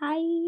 Bye.